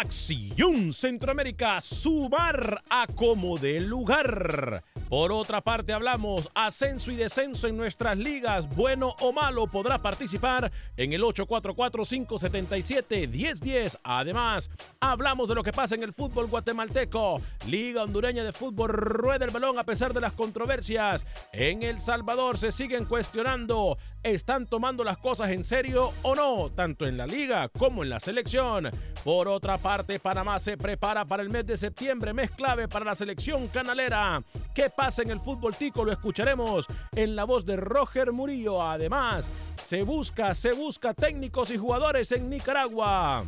Acción Centroamérica, sumar a como de lugar. Por otra parte, hablamos ascenso y descenso en nuestras ligas. Bueno o malo podrá participar en el 844-577-1010. Además, hablamos de lo que pasa en el fútbol guatemalteco. Liga hondureña de fútbol rueda el balón a pesar de las controversias. En El Salvador se siguen cuestionando. ¿Están tomando las cosas en serio o no? Tanto en la liga como en la selección. Por otra parte, Panamá se prepara para el mes de septiembre, mes clave para la selección canalera. ¿Qué pasa en el fútbol tico? Lo escucharemos en la voz de Roger Murillo. Además, se busca, se busca técnicos y jugadores en Nicaragua.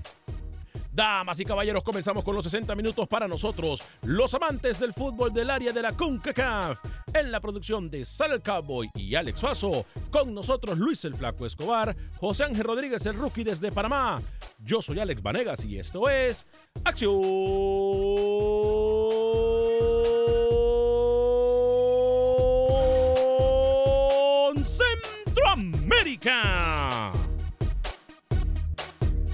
Damas y caballeros, comenzamos con los 60 minutos para nosotros, los amantes del fútbol del área de la CONCACAF. En la producción de Sal Cowboy y Alex Suazo, con nosotros Luis el Flaco Escobar, José Ángel Rodríguez el Rookie desde Panamá. Yo soy Alex Vanegas y esto es Acción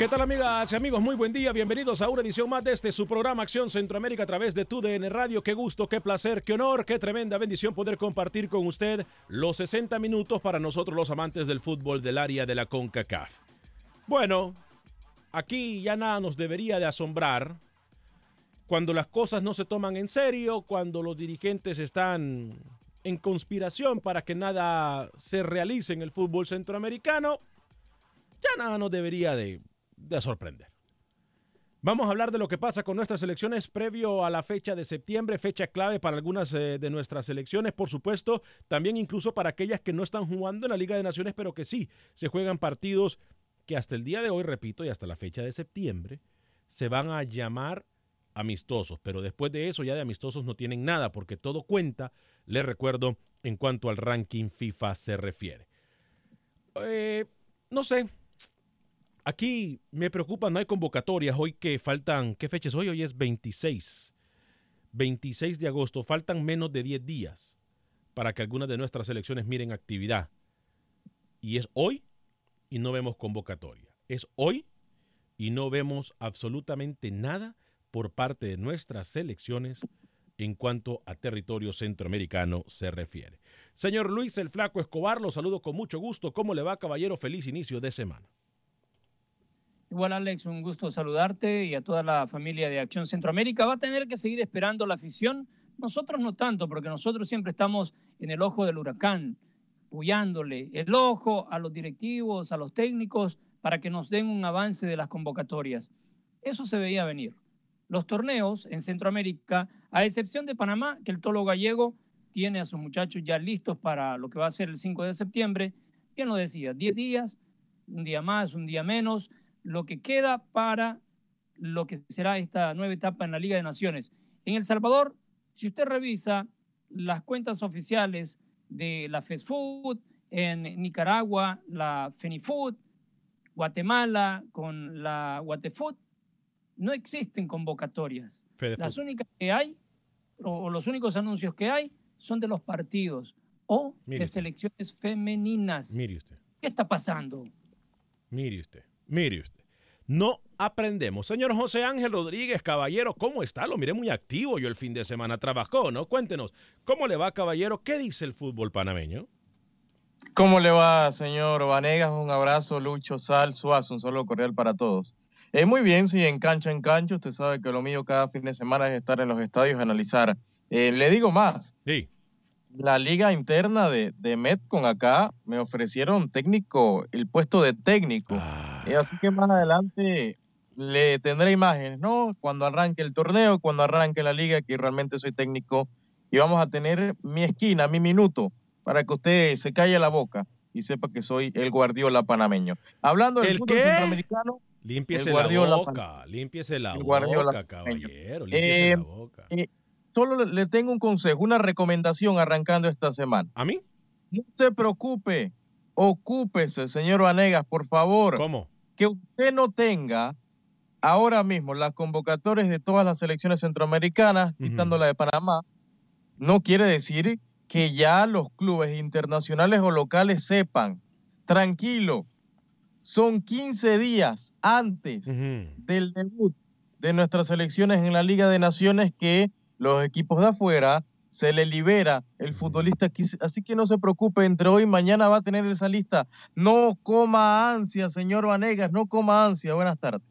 ¿Qué tal amigas y amigos? Muy buen día, bienvenidos a una edición más de este su programa Acción Centroamérica a través de TUDN Radio. Qué gusto, qué placer, qué honor, qué tremenda bendición poder compartir con usted los 60 minutos para nosotros los amantes del fútbol del área de la CONCACAF. Bueno, aquí ya nada nos debería de asombrar cuando las cosas no se toman en serio, cuando los dirigentes están en conspiración para que nada se realice en el fútbol centroamericano, ya nada nos debería de de sorprender. Vamos a hablar de lo que pasa con nuestras elecciones previo a la fecha de septiembre, fecha clave para algunas eh, de nuestras elecciones, por supuesto, también incluso para aquellas que no están jugando en la Liga de Naciones, pero que sí se juegan partidos que hasta el día de hoy, repito, y hasta la fecha de septiembre, se van a llamar amistosos, pero después de eso ya de amistosos no tienen nada, porque todo cuenta, les recuerdo, en cuanto al ranking FIFA se refiere. Eh, no sé, Aquí me preocupa, no hay convocatorias hoy que faltan, ¿qué fecha es hoy? Hoy es 26. 26 de agosto, faltan menos de 10 días para que algunas de nuestras selecciones miren actividad. Y es hoy y no vemos convocatoria. Es hoy y no vemos absolutamente nada por parte de nuestras selecciones en cuanto a territorio centroamericano se refiere. Señor Luis el Flaco Escobar, lo saludo con mucho gusto. ¿Cómo le va, caballero? Feliz inicio de semana. Igual, Alex, un gusto saludarte y a toda la familia de Acción Centroamérica. Va a tener que seguir esperando la afición. Nosotros no tanto, porque nosotros siempre estamos en el ojo del huracán, puyándole el ojo a los directivos, a los técnicos, para que nos den un avance de las convocatorias. Eso se veía venir. Los torneos en Centroamérica, a excepción de Panamá, que el Tolo Gallego tiene a sus muchachos ya listos para lo que va a ser el 5 de septiembre, bien lo decía, 10 días, un día más, un día menos, lo que queda para lo que será esta nueva etapa en la Liga de Naciones. En El Salvador, si usted revisa las cuentas oficiales de la Fast Food, en Nicaragua la Fenifood, Guatemala con la Guatefood, no existen convocatorias. Las únicas que hay, o, los únicos anuncios que hay, son de los partidos o de selecciones femeninas. Mire usted. ¿Qué está pasando? Mire usted, mire usted. No aprendemos. Señor José Ángel Rodríguez, caballero, ¿cómo está? Lo miré muy activo yo el fin de semana. Trabajó, ¿no? Cuéntenos, ¿cómo le va, caballero? ¿Qué dice el fútbol panameño? ¿Cómo le va, señor Vanegas? Un abrazo, Lucho, Sal, Suazo, un saludo cordial para todos. Eh, muy bien, sí, en cancha en cancha. Usted sabe que lo mío cada fin de semana es estar en los estadios analizar. Eh, le digo más. Sí. La liga interna de, de Met con acá me ofrecieron técnico, el puesto de técnico. Ah. Eh, así que más adelante le tendré imágenes, ¿no? Cuando arranque el torneo, cuando arranque la liga, que realmente soy técnico. Y vamos a tener mi esquina, mi minuto para que usted se calle la boca y sepa que soy el Guardiola panameño. Hablando del ¿El fútbol qué? centroamericano, Límpiese la boca, límpiese la boca, caballero, límpiese Eh, la boca. eh, solo le- le tengo un consejo, una recomendación arrancando esta semana. ¿A mí? No se preocupe, ocúpese, señor Vanegas, por favor, ¿Cómo? Que usted no tenga ahora mismo las convocatorias de todas las selecciones centroamericanas, Ujú. quitando la de Panamá, no quiere decir que ya los clubes internacionales o locales sepan. Tranquilo, son 15 días antes del debut de nuestras selecciones en la Liga de Naciones que los equipos de afuera se le libera el futbolista, así que no se preocupe, entre hoy y mañana va a tener esa lista. No coma ansia, señor Vanegas, no coma ansia. Buenas tardes.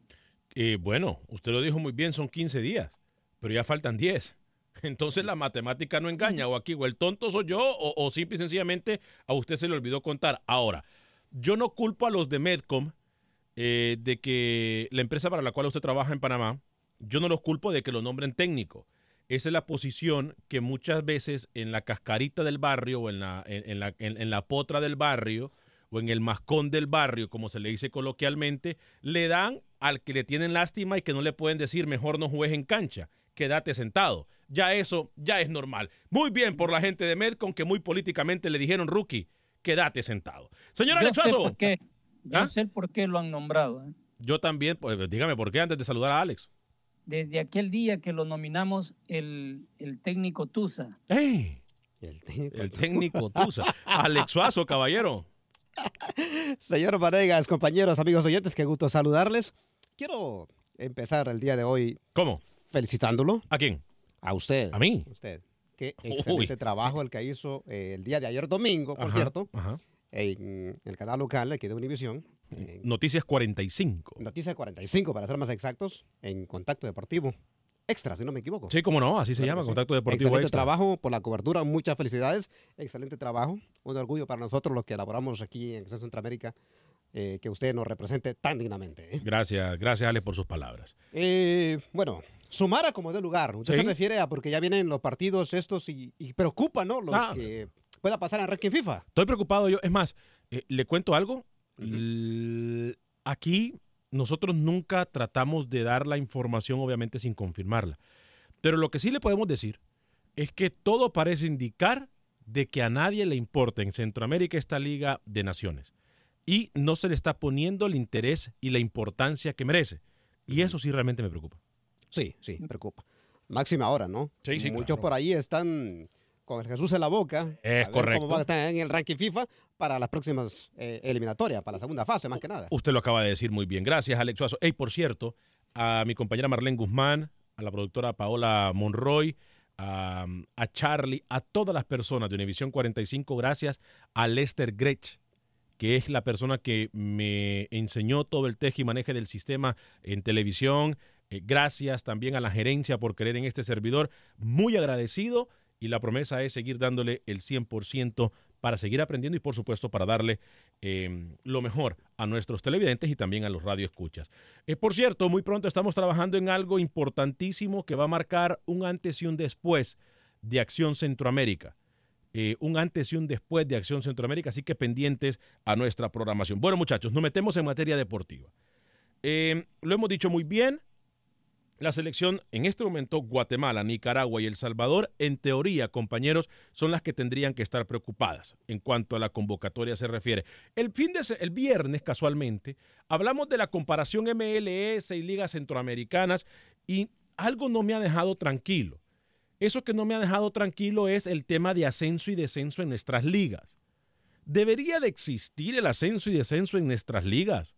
Eh, bueno, usted lo dijo muy bien, son 15 días, pero ya faltan 10. Entonces la matemática no engaña, o aquí o el tonto soy yo, o, o simple y sencillamente a usted se le olvidó contar. Ahora, yo no culpo a los de Medcom eh, de que la empresa para la cual usted trabaja en Panamá, yo no los culpo de que lo nombren técnico. Esa es la posición que muchas veces en la cascarita del barrio o en la, en, en la, en- en la potra del barrio o en el mascón del barrio, como se le dice coloquialmente, le dan al que le tienen lástima y que no le pueden decir mejor no juegues en cancha, quédate sentado. Ya eso ya es normal. Muy bien por la gente de Medcom que muy políticamente le dijeron, rookie, quédate sentado. Señor Yo Alex sé Suazo, por qué. Yo ¿Ah? sé por qué lo han nombrado. ¿eh? yo también, pues, dígame por qué antes de saludar a Alex. Desde aquel día que lo nominamos el, el técnico Tusa. ¡Ey! El técnico. El técnico Tusa. Alex Suazo, caballero. Señor Vanegas, compañeros, amigos oyentes, qué gusto saludarles. Quiero empezar el día de hoy ¿Cómo? felicitándolo ¿A quién? a usted. ¿A mí? Usted. Qué Uy. excelente trabajo el que hizo eh, el día de ayer domingo, por Ajá, cierto, ajá. En el canal local aquí de Univisión. Noticias 45. Noticia 45, para ser más exactos, en Contacto Deportivo. Extra, si no me equivoco. Sí, cómo no, así se Claro llama, sí. Contacto Deportivo Excelente Extra. trabajo por la cobertura, muchas felicidades. Excelente trabajo. Un orgullo para nosotros los que elaboramos aquí en Centroamérica, eh, que usted nos represente tan dignamente. ¿eh? Gracias, gracias Alex por sus palabras. Eh, bueno, sumar a como de lugar. Usted Sí. se refiere a porque ya vienen los partidos estos y, y preocupa, ¿no? Los Ah. que pueda pasar en ranking FIFA. Estoy preocupado yo. Es más, eh, le cuento algo. L- Aquí nosotros nunca tratamos de dar la información, obviamente sin confirmarla. Pero lo que sí le podemos decir es que todo parece indicar de que a nadie le importa en Centroamérica esta Liga de Naciones. Y no se le está poniendo el interés y la importancia que merece. Y eso sí realmente me preocupa. Sí, sí, preocupa. Máxima hora, ¿no? Sí, sí, Muchos claro. por ahí están con Jesús en la boca. Es a correcto. Cómo va a estar en el ranking FIFA para las próximas eh, eliminatorias, para la segunda fase, más que nada. Usted lo acaba de decir muy bien. Gracias, Alex Suazo. Hey, por cierto, a mi compañera Marlene Guzmán, a la productora Paola Monroy, a, a Charlie, a todas las personas de Univisión 45, gracias a Lester Gretsch, que es la persona que me enseñó todo el teje y maneje del sistema en televisión. Eh, gracias también a la gerencia por creer en este servidor. Muy agradecido y la promesa es seguir dándole el 100% para seguir aprendiendo y por supuesto para darle eh, lo mejor a nuestros televidentes y también a los radioescuchas. Eh, por cierto, muy pronto estamos trabajando en algo importantísimo que va a marcar un antes y un después de Acción Centroamérica. Eh, un antes y un después de Acción Centroamérica, así que pendientes a nuestra programación. Bueno, muchachos, nos metemos en materia deportiva. Eh, lo hemos dicho muy bien. La selección en este momento, Guatemala, Nicaragua y El Salvador, en teoría, compañeros, son las que tendrían que estar preocupadas en cuanto a la convocatoria se refiere. El, fin de, el viernes, casualmente, hablamos de la comparación MLS y ligas centroamericanas y algo no me ha dejado tranquilo. Eso que no me ha dejado tranquilo es el tema de ascenso y descenso en nuestras ligas. ¿Debería de existir el ascenso y descenso en nuestras ligas?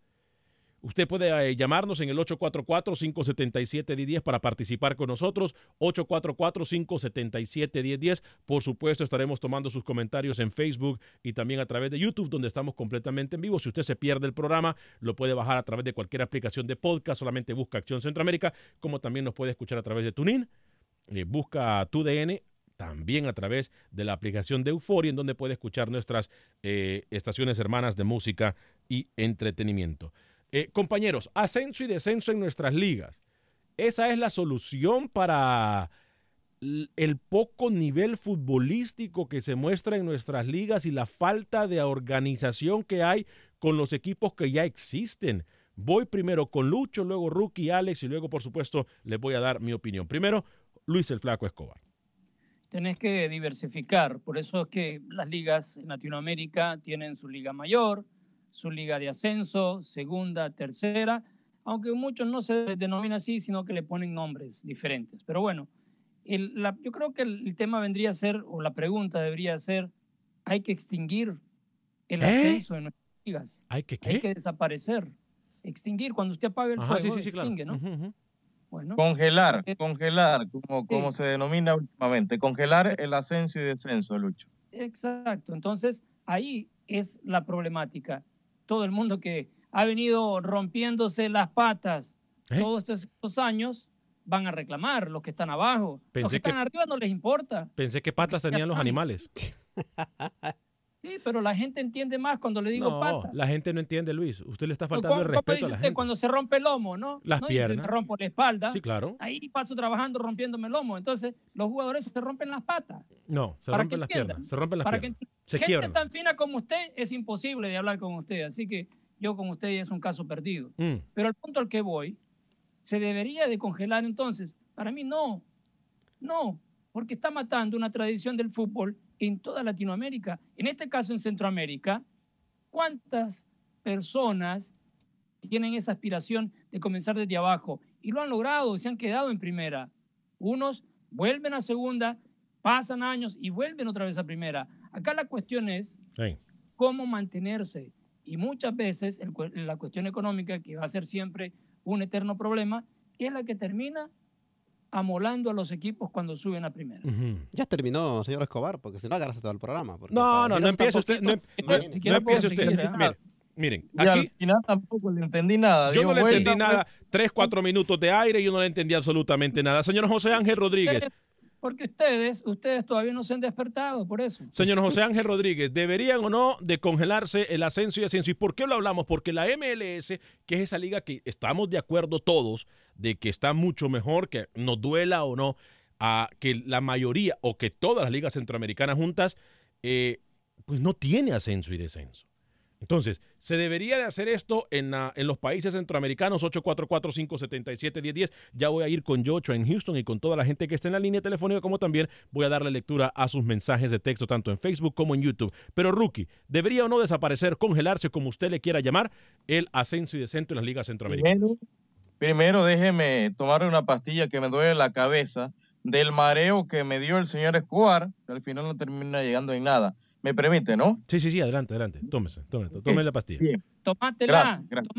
Usted puede eh, llamarnos en el 844-577-1010 para participar con nosotros. 844-577-1010. Por supuesto, estaremos tomando sus comentarios en Facebook y también a través de YouTube, donde estamos completamente en vivo. Si usted se pierde el programa, lo puede bajar a través de cualquier aplicación de podcast. Solamente busca Acción Centroamérica, como también nos puede escuchar a través de TuneIn. Eh, busca TUDN también a través de la aplicación de Euforia, en donde puede escuchar nuestras eh, estaciones hermanas de música y entretenimiento. Eh, compañeros, ascenso y descenso en nuestras ligas. Esa es la solución para el poco nivel futbolístico que se muestra en nuestras ligas y la falta de organización que hay con los equipos que ya existen. Voy primero con Lucho, luego Rookie, Alex y luego, por supuesto, les voy a dar mi opinión. Primero, Luis el Flaco Escobar. Tenés que diversificar, por eso es que las ligas en Latinoamérica tienen su liga mayor, su liga de ascenso, segunda, tercera, aunque muchos no se denomina así, sino que le ponen nombres diferentes. Pero bueno, el, la, yo creo que el, el, tema vendría a ser, o la pregunta debería ser, hay que extinguir el ¿Eh? ascenso en nuestras ligas. ¿Hay que qué? Hay que desaparecer, extinguir. Cuando usted apaga el Ajá, fuego, sí, sí, sí, claro. extingue, ¿no? Ujú, ujú. Bueno, Congelar, Eh, congelar, como, como sí. se denomina últimamente. Congelar el ascenso y descenso, Lucho. Exacto. Entonces, ahí es la problemática. Todo el mundo que ha venido rompiéndose las patas ¿Eh? todos estos, estos años van a reclamar, los que están abajo. los Pensé que están que- arriba no les importa. Pensé que patas tenían los animales. Sí, pero la gente entiende más cuando le digo No, patas. la gente no entiende, Luis. Usted le está ¿Cómo- faltando el respeto dice a la usted gente. cuando se rompe el lomo, no? Las no dice, piernas. me rompo la espalda. Sí, claro. Ahí paso trabajando rompiéndome el lomo. Entonces, los jugadores se rompen las patas. No, se para rompen las entiendan, piernas. Se rompen las para piernas. que Se gente quiebran. tan fina como usted es imposible de hablar con usted. Así que yo con usted es un caso perdido. Mm. Pero el punto al que voy, ¿se debería de congelar entonces? Para mí no, no, porque está matando una tradición del fútbol en toda Latinoamérica. En este caso en Centroamérica, ¿cuántas personas tienen esa aspiración de comenzar desde abajo? Y lo han logrado, se han quedado en primera. Unos vuelven a segunda, pasan años y vuelven otra vez a primera. Acá la cuestión es Sí. cómo mantenerse. Y muchas veces el la cuestión económica, que va a ser siempre un eterno problema, es la que termina amolando a los equipos cuando suben a primera. Ya terminó, señor Escobar, porque si no agarras todo el programa. No, no, no empiece usted. No, em- no empiece usted. ¿eh? Miren, miren, Y aquí al final tampoco le entendí nada. yo no le entendí nada. Tres, cuatro minutos de aire y yo no le entendí absolutamente nada. Señor José Ángel Rodríguez. Porque ustedes, ustedes todavía no se han despertado, por eso. Señor José Ángel Rodríguez, ¿deberían o no de congelarse el ascenso y descenso? ¿Y por qué lo hablamos? Porque la MLS, que es esa liga que estamos de acuerdo todos de que está mucho mejor, que nos duela o no, a que la mayoría o que todas las ligas centroamericanas juntas, eh, pues no tiene ascenso y descenso. Entonces, ¿se debería de hacer esto en, la- en los países centroamericanos? 844-577-1010. Ya voy a ir con Yocho en Houston y con toda la gente que está en la línea telefónica, como también voy a darle lectura a sus mensajes de texto, tanto en Facebook como en YouTube. Pero, Rookie, ¿debería o no desaparecer, congelarse, como usted le quiera llamar, el ascenso y descenso en las ligas centroamericanas? Primero, primero déjeme tomar una pastilla que me duele la cabeza del mareo que me dio el señor Escobar, que al final no termina llegando en nada. ¿Me permite, no? Sí, sí, sí, adelante, adelante. Tómese, tómese, tome la pastilla. Bien. Tomátela, Gracias, gracias.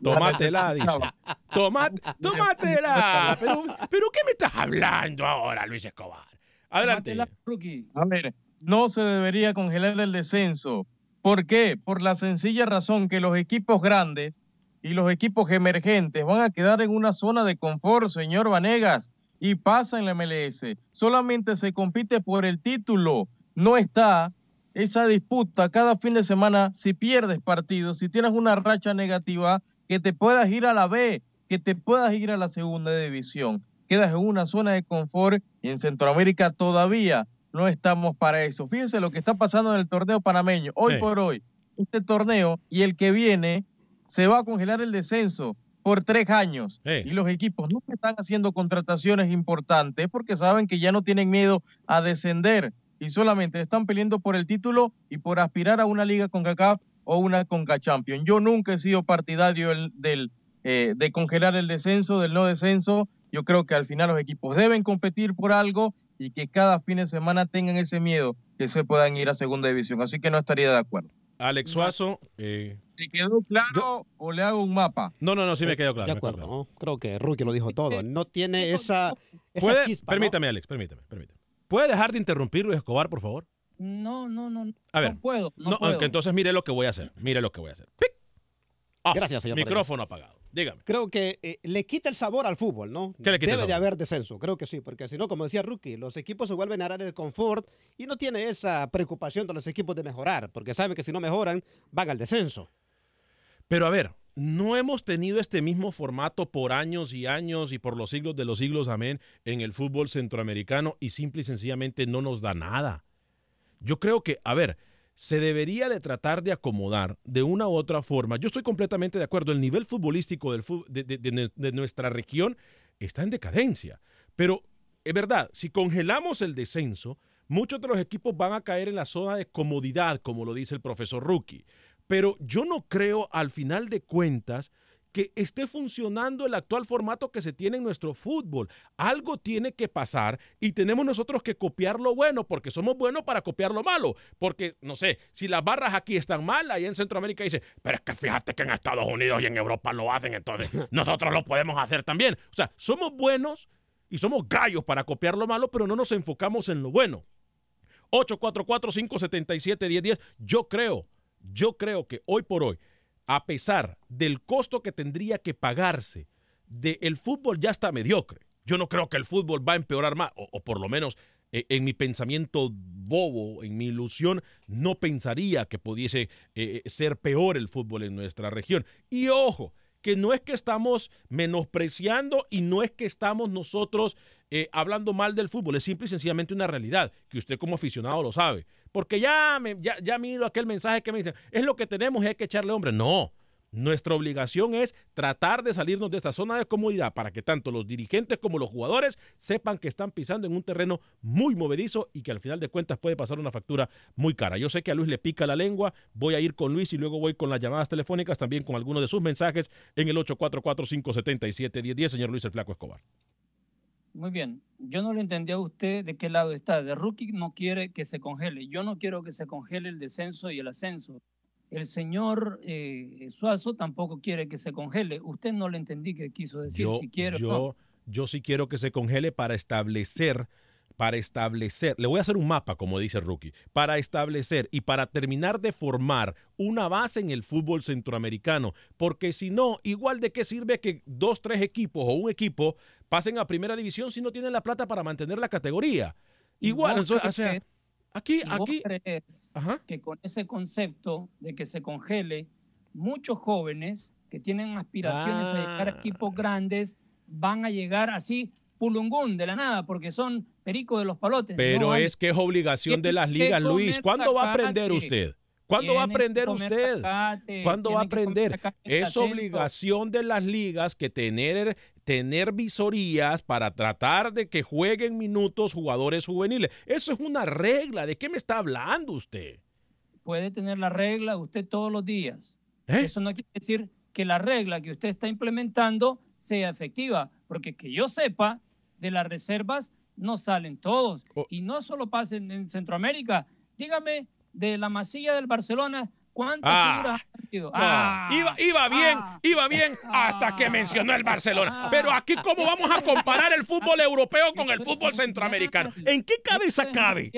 tomátela. Dice. Estaba. Toma, tómatela. Pero, pero ¿qué me estás hablando ahora, Luis Escobar? Adelante. Tomátela. A ver, no se debería congelar el descenso. ¿Por qué? Por la sencilla razón que los equipos grandes y los equipos emergentes van a quedar en una zona de confort, señor Vanegas, y pasa en la MLS. Solamente se compite por el título. No está esa disputa cada fin de semana si pierdes partidos, si tienes una racha negativa, que te puedas ir a la B, que te puedas ir a la segunda división. Quedas en una zona de confort y en Centroamérica todavía no estamos para eso. Fíjense lo que está pasando en el torneo panameño. Hoy Sí. por hoy, este torneo y el que viene se va a congelar el descenso por tres años. Sí. Y los equipos no están haciendo contrataciones importantes porque saben que ya no tienen miedo a descender y solamente están peleando por el título y por aspirar a una liga con CACAF o una Conca Champions. Yo nunca he sido partidario del, del, eh, de congelar el descenso, del no descenso. Yo creo que al final los equipos deben competir por algo y que cada fin de semana tengan ese miedo que se puedan ir a segunda división. Así que no estaría de acuerdo. Alex Suazo. eh, ¿Te quedó claro o le hago un mapa? No, no, no, sí me quedó claro. De acuerdo, claro. ¿no? Creo que Rookie lo dijo todo. No tiene esa, esa ¿Puede- chispa. ¿no? permítame, Alex, permítame, permítame. ¿Puede dejar de interrumpir Luis Escobar, por favor? No, no, no. A ver. No puedo. No, No, puedo. aunque entonces mire lo que voy a hacer. Mire lo que voy a hacer. ¡Pic! Off. Gracias, señor Micrófono apagado. Dígame. Creo que eh, le quita el sabor al fútbol, ¿no? ¿Qué le quita Debe de haber descenso, creo que sí, porque si no, como decía Rookie, los equipos se vuelven a área de confort y no tiene esa preocupación de los equipos de mejorar, porque saben que si no mejoran, van al descenso. Pero a ver, no hemos tenido este mismo formato por años y años y por los siglos de los siglos, amén, en el fútbol centroamericano y simple y sencillamente no nos da nada. Yo creo que, a ver, se debería de tratar de acomodar de una u otra forma. Yo estoy completamente de acuerdo, el nivel futbolístico de- de nuestra región está en decadencia. Pero es verdad, si congelamos el descenso, muchos de los equipos van a caer en la zona de comodidad, como lo dice el profesor Rookie. Pero yo no creo al final de cuentas que esté funcionando el actual formato que se tiene en nuestro fútbol. Algo tiene que pasar y tenemos nosotros que copiar lo bueno, porque somos buenos para copiar lo malo. Porque, no sé, si las barras aquí están mal, ahí en Centroamérica dice, pero es que fíjate que en Estados Unidos y en Europa lo hacen, entonces nosotros lo podemos hacer también. O sea, somos buenos y somos gallos para copiar lo malo, pero no nos enfocamos en lo bueno. 844-577-1010. Yo creo, yo creo que hoy por hoy, a pesar del costo que tendría que pagarse, el fútbol ya está mediocre. Yo no creo que el fútbol va a empeorar más, o, o por lo menos eh, en mi pensamiento bobo, en mi ilusión, no pensaría que pudiese eh, ser peor el fútbol en nuestra región. Y ojo, que no es que estamos menospreciando y no es que estamos nosotros eh, hablando mal del fútbol, es simple y sencillamente una realidad, que usted como aficionado lo sabe. Porque ya, me, ya, ya miro aquel mensaje que me dicen, es lo que tenemos y hay que echarle hombre. No, nuestra obligación es tratar de salirnos de esta zona de comodidad para que tanto los dirigentes como los jugadores sepan que están pisando en un terreno muy movedizo y que al final de cuentas puede pasar una factura muy cara. Yo sé que a Luis le pica la lengua, voy a ir con Luis y luego voy con las llamadas telefónicas, también con algunos de sus mensajes en el 844-577-1010, señor Luis el Flaco Escobar. Muy bien. Yo no le entendí a usted de qué lado está. De Rookie no quiere que se congele. Yo no quiero que se congele el descenso y el ascenso. El señor eh, Suazo tampoco quiere que se congele. Usted no le entendí qué quiso decir, Yo, si quiere yo, o no. yo sí quiero que se congele para establecer, para establecer, le voy a hacer un mapa, como dice Rookie, para establecer y para terminar de formar una base en el fútbol centroamericano, porque si no, igual de qué sirve que dos, tres equipos o un equipo pasen a primera división si no tienen la plata para mantener la categoría. ¿Y Igual, entonces, o sea, aquí, ¿Y vos aquí, crees Ajá. que con ese concepto de que se congele, muchos jóvenes que tienen aspiraciones a llegar a Ah. equipos grandes van a llegar así pulungún de la nada porque son pericos de los palotes? pero No, es que es obligación de las ligas, Luis. ¿Cuándo va a aprender usted? ¿Cuándo va a aprender usted? ¿Cuándo va a aprender? Es obligación de las ligas que tener, tener visorías para tratar de que jueguen minutos jugadores juveniles. Eso es una regla. ¿De qué me está hablando usted? Puede tener la regla usted todos los días. ¿Eh? Eso no quiere decir que la regla que usted está implementando sea efectiva, porque que yo sepa, de las reservas no salen todos. Oh. Y no solo pasa en, en Centroamérica. Dígame, de la masilla del Barcelona, ¿cuántas Ah. figuras han? No, Ah, iba, iba bien, ah. iba bien hasta que mencionó el Barcelona. Pero aquí, ¿cómo vamos a comparar el fútbol europeo con el fútbol centroamericano? ¿En qué cabeza cabe?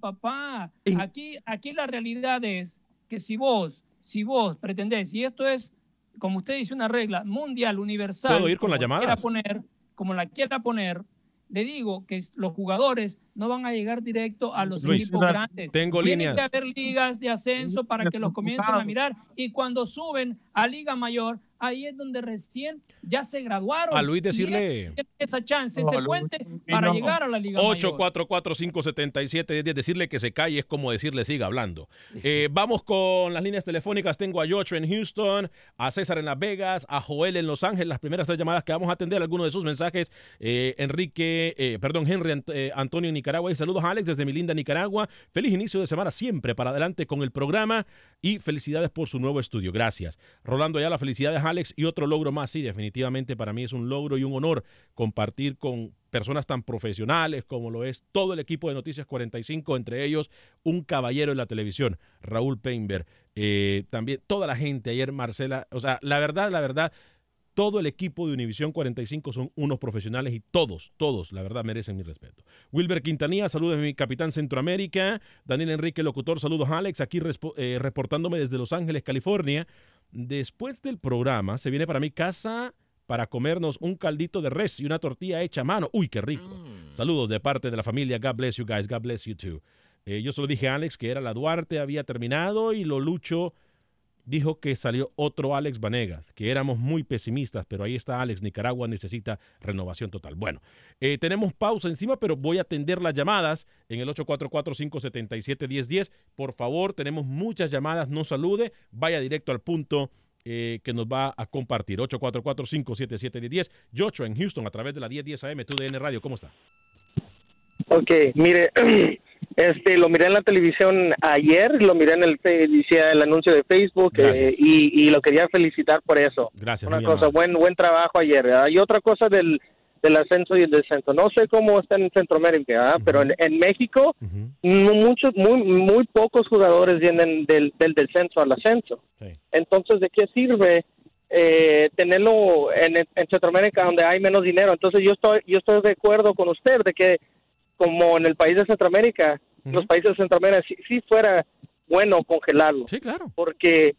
papá. Aquí, aquí la realidad es que si vos, si vos pretendés, y esto es, como usted dice, una regla mundial, universal. ¿Puedo ir con la llamadas? quiera poner, como la quiera poner, le digo que los jugadores no van a llegar directo a los Luis, equipos grandes. tengo Tiene líneas. que haber ligas de ascenso para que los comiencen a mirar. Y cuando suben a Liga Mayor, ahí es donde recién ya se graduaron. A Luis decirle- esa chance, No, ese Luis, puente para no. llegar a la Liga Mayor. 844-577-10. Decirle que se calle es como decirle siga hablando. Eh, vamos con las líneas telefónicas. Tengo a George en Houston, a César en Las Vegas, a Joel en Los Ángeles. Las primeras tres llamadas que vamos a atender, algunos de sus mensajes. Eh, Enrique, eh, perdón, Henry Ant- eh, Antonio en Nicaragua. Y saludos a Alex desde mi linda Nicaragua. Feliz inicio de semana siempre para adelante con el programa y felicidades por su nuevo estudio. Gracias. Rolando Ayala, felicidades Alex y otro logro más. Sí, definitivamente para mí es un logro y un honor compartir con personas tan profesionales como lo es todo el equipo de Noticias 45, entre ellos un caballero en la televisión, Raúl Peinberg. Eh, también toda la gente ayer, Marcela, o sea, la verdad, la verdad, todo el equipo de Univisión 45 son unos profesionales y todos, todos, la verdad, merecen mi respeto. Wilber Quintanilla, saludos a mi capitán Centroamérica. Daniel Enrique, locutor, saludos a Alex, aquí eh, reportándome desde Los Ángeles, California. Después del programa, se viene para mi casa para comernos un caldito de res y una tortilla hecha a mano. Uy, qué rico. Saludos de parte de la familia. God bless you guys. God bless you too. Eh, yo solo dije a Alex que era la Duarte, había terminado y lo Lucho dijo que salió otro Alex Vanegas, que éramos muy pesimistas, pero ahí está Alex, Nicaragua necesita renovación total. Bueno, eh, tenemos pausa encima, pero voy a atender las llamadas en el 844-577-1010. Por favor, tenemos muchas llamadas, no salude, vaya directo al punto eh, que nos va a compartir. 844-577-1010. Yocho en Houston a través de la 1010 AM, TUDN Radio, ¿cómo está? Ok, mire, este lo miré en la televisión ayer, lo miré en el el anuncio de Facebook eh, y, y lo quería felicitar por eso. Gracias. Una cosa, amable. buen buen trabajo ayer. ¿verdad? Y otra cosa del, del ascenso y el descenso. No sé cómo está en Centroamérica, pero en, en México mu- muchos, muy, muy pocos jugadores vienen del, del descenso al ascenso. sí. Entonces, ¿de qué sirve eh, tenerlo en, en Centroamérica donde hay menos dinero? Entonces, yo estoy, yo estoy de acuerdo con usted de que, como en el país de Centroamérica, los países de Centroamérica, sí, sí fuera bueno congelarlo, Sí, claro. porque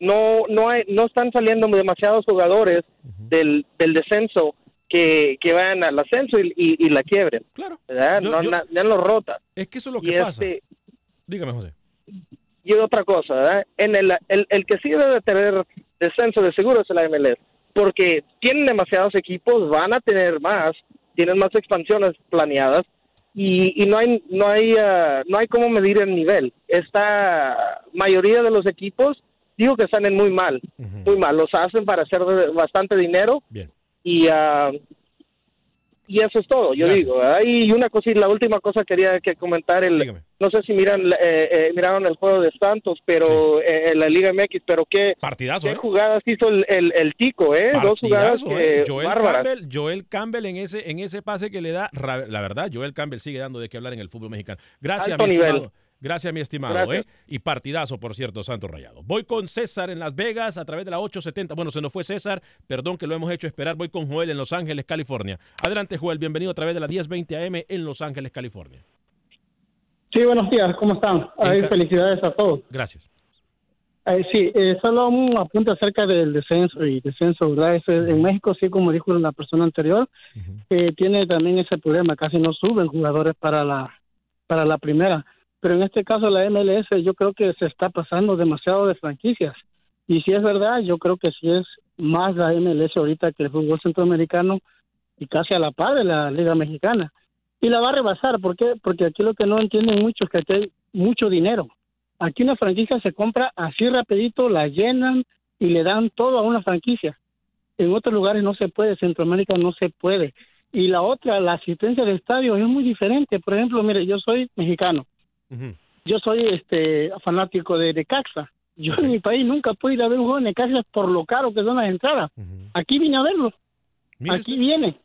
no, no, hay, no están saliendo demasiados jugadores del, del descenso que, que vayan al ascenso y, y- y la quiebren, Claro. ¿verdad? Yo- no, yo- na- ya lo rota. Es que eso es lo Y que pasa. este, Dígame, José. y otra cosa, ¿verdad? En el, el, el que sí debe de tener descenso de seguro es el MLS, porque tienen demasiados equipos, van a tener más, tienen más expansiones planeadas y, y no hay no hay ah, no hay cómo medir el nivel. Esta mayoría de los equipos digo que están en muy mal, muy mal, los hacen para hacer bastante dinero Bien. y ah, y eso es todo, yo Gracias. digo. ¿verdad? Y una cosa, y la última cosa quería que comentar el Dígame. no sé si miran eh, eh, miraron el juego de Santos, pero eh, en la Liga MX, pero qué, Partidazo, qué ¿eh? jugadas hizo el, el, el Tico, ¿eh? Dos jugadas que ¿eh? Joel bárbaras. Campbell, Joel Campbell en ese, en ese pase que le da, la verdad, Joel Campbell sigue dando de qué hablar en el fútbol mexicano. Gracias, Alto mi nivel. estimado. Gracias, mi estimado. Gracias. ¿eh? Y partidazo, por cierto, Santos Rayado. Voy con César en Las Vegas a través de la 870. Bueno, se nos fue César. Perdón que lo hemos hecho esperar. Voy con Joel en Los Ángeles, California. Adelante, Joel. Bienvenido a través de la 1020 AM en Los Ángeles, California. Sí, buenos días, ¿cómo están? Ay, felicidades a todos. Gracias. Eh, sí, eh, solo un apunte acerca del descenso y descenso, ¿verdad? Ese- en México, sí, como dijo la persona anterior, Ujú. eh, tiene también ese problema, casi no suben jugadores para la, para la primera. Pero en este caso la MLS yo creo que se está pasando demasiado de franquicias. Y si es verdad, yo creo que sí es más la MLS ahorita que el fútbol centroamericano y casi a la par de la Liga Mexicana. Y la va a rebasar, ¿por qué? Porque aquí lo que no entienden mucho es que aquí hay mucho dinero. Aquí una franquicia se compra así rapidito, la llenan y le dan todo a una franquicia. En otros lugares no se puede, Centroamérica no se puede. Y la otra, la asistencia de estadio es muy diferente. Por ejemplo, mire, yo soy mexicano, Yo soy este fanático de Necaxa. Yo en mi país nunca pude ir a ver un juego de Necaxa por lo caro que son las entradas. Aquí vine a verlo, aquí viene.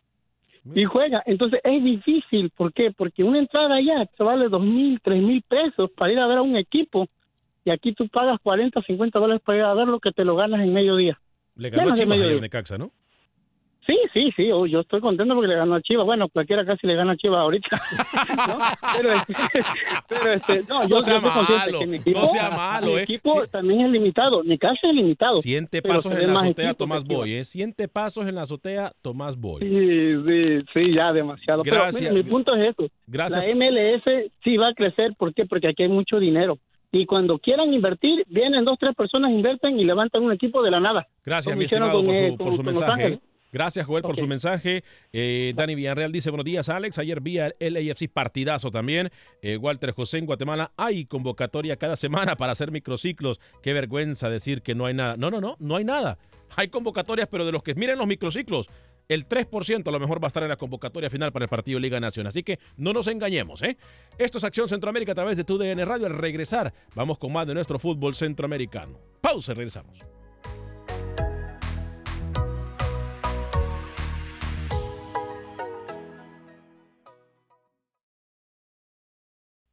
y juega. Entonces es difícil. ¿Por qué? Porque una entrada allá te vale dos mil, tres mil pesos para ir a ver a un equipo y aquí tú pagas 40, 50 dólares para ir a ver lo que te lo ganas en medio día. Le ganó Menos de Chivas medio día. Necaxa, ¿no? Sí, sí, sí, oh, yo estoy contento porque le ganó a Chivas. Bueno, cualquiera casi le gana a Chivas ahorita. ¿no? Pero, este, pero este, no, yo, No sea yo estoy malo, que mi equipo, no sea malo, mi eh. equipo también es limitado, mi casa es limitado. Siente pero pasos en la azotea, Tomás. Boy, ¿eh? Siente pasos en la azotea, Tomás Boy. Sí, sí, sí, ya demasiado. Pero, Gracias. mira, mi punto es eso. Gracias. La MLS sí va a crecer, ¿por qué? Porque aquí hay mucho dinero. Y cuando quieran invertir, vienen dos, tres personas, invierten y levantan un equipo de la nada. Gracias, mi estimado, con, por eh, su, por con- su mensaje. Gracias, Joel, por su mensaje. Eh, Dani Villarreal dice, buenos días, Alex. Ayer vi al LAFC partidazo también. Eh, Walter José en Guatemala. Hay convocatoria cada semana para hacer microciclos. Qué vergüenza decir que no hay nada. No, no, no, no hay nada. Hay convocatorias, pero de los que miren los microciclos, el 3% a lo mejor va a estar en la convocatoria final para el partido Liga Nación. Así que no nos engañemos, ¿eh? Esto es Acción Centroamérica a través de TUDN Radio. Al regresar, vamos con más de nuestro fútbol centroamericano. Pausa y regresamos.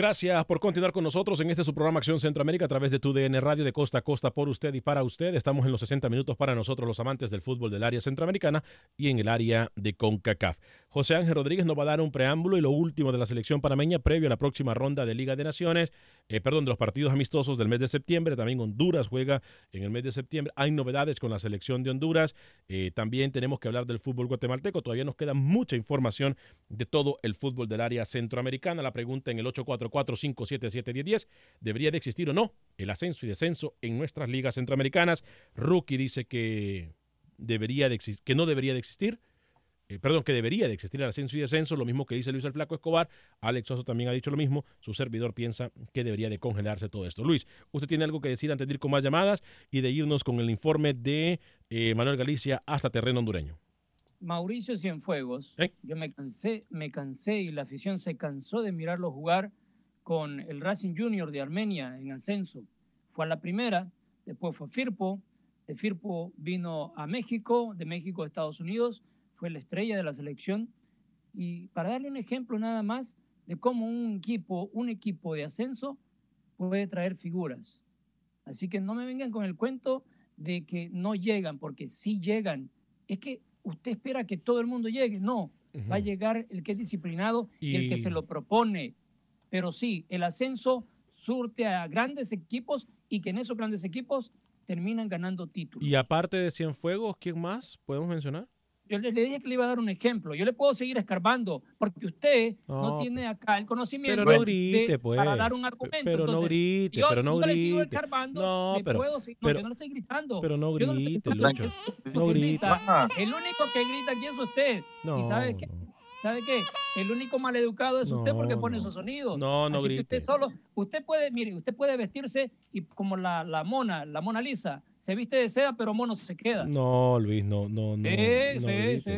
Gracias por continuar con nosotros en este su programa Acción Centroamérica a través de tu DN Radio de costa a costa por usted y para usted. Estamos en los 60 minutos para nosotros los amantes del fútbol del área centroamericana y en el área de CONCACAF. José Ángel Rodríguez nos va a dar un preámbulo y lo último de la selección panameña previo a la próxima ronda de Liga de Naciones, eh, perdón, de los partidos amistosos del mes de septiembre. También Honduras juega en el mes de septiembre. Hay novedades con la selección de Honduras. Eh, también tenemos que hablar del fútbol guatemalteco. Todavía nos queda mucha información de todo el fútbol del área centroamericana. La pregunta en el 844-577-1010, ¿debería de existir o no el ascenso y descenso en nuestras ligas centroamericanas? Rookie dice que, debería de que no debería de existir. Eh, perdón, que debería de existir el ascenso y descenso, lo mismo que dice Luis el Flaco Escobar. Alex Soso también ha dicho lo mismo. Su servidor piensa que debería de congelarse todo esto. Luis, ¿usted tiene algo que decir antes de ir con más llamadas y de irnos con el informe de eh, Manuel Galicia hasta terreno hondureño? Mauricio Cienfuegos, ¿Eh? yo me cansé, me cansé y la afición se cansó de mirarlo jugar con el Racing Junior de Armenia en ascenso. Fue a la primera, después fue a Firpo, de Firpo vino a México, de México a Estados Unidos, fue la estrella de la selección. Y para darle un ejemplo nada más de cómo un equipo, un equipo de ascenso puede traer figuras. Así que no me vengan con el cuento de que no llegan, porque sí llegan. Es que usted espera que todo el mundo llegue. No, va a llegar el que es disciplinado y, el que se lo propone. Pero sí, el ascenso surte a grandes equipos y que en esos grandes equipos terminan ganando títulos. Y aparte de Cienfuegos, ¿quién más podemos mencionar? Yo le, le dije que le iba a dar un ejemplo. Yo le puedo seguir escarbando porque usted no, No, tiene acá el conocimiento Pero no de- grite, pues. para dar un argumento. Pero no grite, yo, pero no si yo le sigo grite. escarbando, No, pero- puedo seguir- no, pero- yo no estoy gritando. Pero no Yo no grite, gritando. Lucho. No grite. grita- El único que grita aquí es usted. No, ¿Y sabe qué? ¿Sabe qué? El único maleducado es usted porque pone no. esos sonidos. No, no Así que usted solo, usted puede, mire, usted puede vestirse y como la, la mona, la Mona Lisa, se viste de seda, pero mono se queda. No, Luis, no, no, no. Sí, no sí, sí.